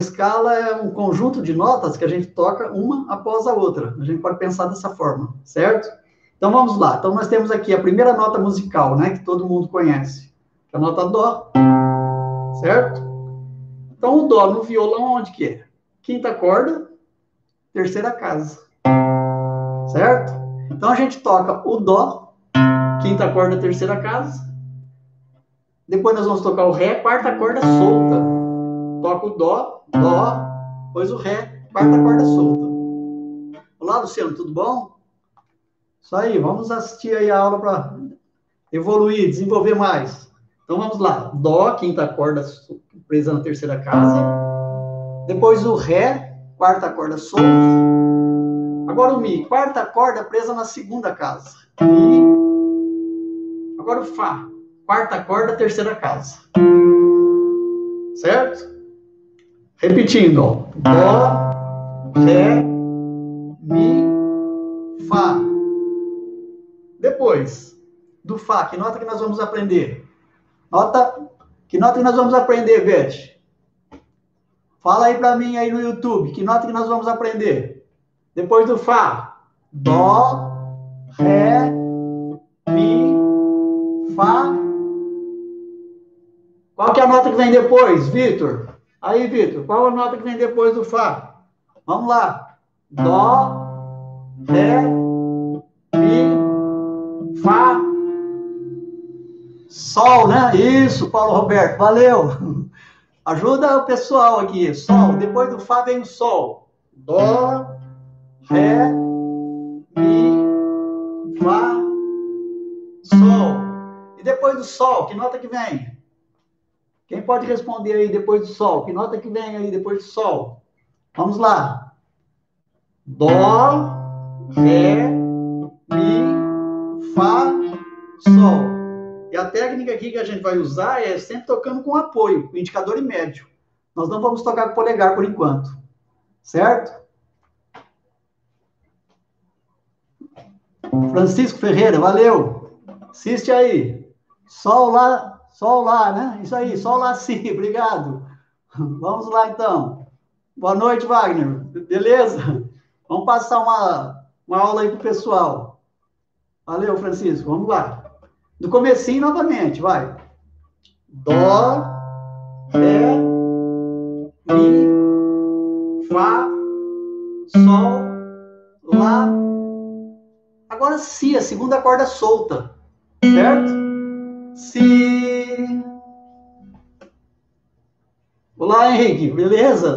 escala é um conjunto de notas que a gente toca uma após a outra. A gente pode pensar dessa forma, certo? Então vamos lá. Então nós temos aqui a primeira nota musical, né, que todo mundo conhece, que é a nota dó, certo? Então o dó no violão onde que é? Quinta corda, terceira casa, certo? Então a gente toca o dó, quinta corda, terceira casa. Depois nós vamos tocar o ré, quarta corda solta. Toca o dó, dó, depois o ré, quarta corda solta. Olá, Luciano, tudo bom? Isso aí, vamos assistir aí a aula para evoluir, desenvolver mais. Então vamos lá. Dó, quinta corda presa na terceira casa. Depois o Ré, quarta corda solta. Agora o Mi, quarta corda presa na segunda casa. Mi. Agora o Fá, quarta corda, terceira casa. Certo? Repetindo, ó. Dó, Ré, Mi, Fá. Depois do Fá, que nota que nós vamos aprender? Nota, que nota que nós vamos aprender, Beth? Fala aí para mim aí no YouTube, que nota que nós vamos aprender? Depois do Fá, Dó, Ré, Mi, Fá. Qual que é a nota que vem depois, Vitor? Aí, Vitor, qual a nota que vem depois do Fá? Vamos lá. Dó, Ré, Mi, Fá, Sol, né? Isso, Paulo Roberto, valeu. Ajuda o pessoal aqui. Sol, depois do Fá vem o Sol. Dó, Ré, Mi, Fá, Sol. E depois do Sol, que nota que vem? Quem pode responder aí depois do Sol? Que nota que vem aí depois do Sol? Vamos lá. Dó, Ré, Mi, Fá, Sol. E a técnica aqui que a gente vai usar é sempre tocando com apoio, com indicador e médio. Nós não vamos tocar com polegar por enquanto. Certo? Francisco Ferreira, valeu. Assiste aí. Sol lá, sol lá, né? Isso aí, sol lá sim, obrigado. Vamos lá então. Boa noite, Wagner. Beleza? Vamos passar uma, uma aula aí pro pessoal. Valeu, Francisco. Vamos lá. Do comecinho novamente, vai. Dó, Ré, Mi, Fá, Sol, Lá. Agora Si, a segunda corda solta. Certo? Si. Henrique. Beleza?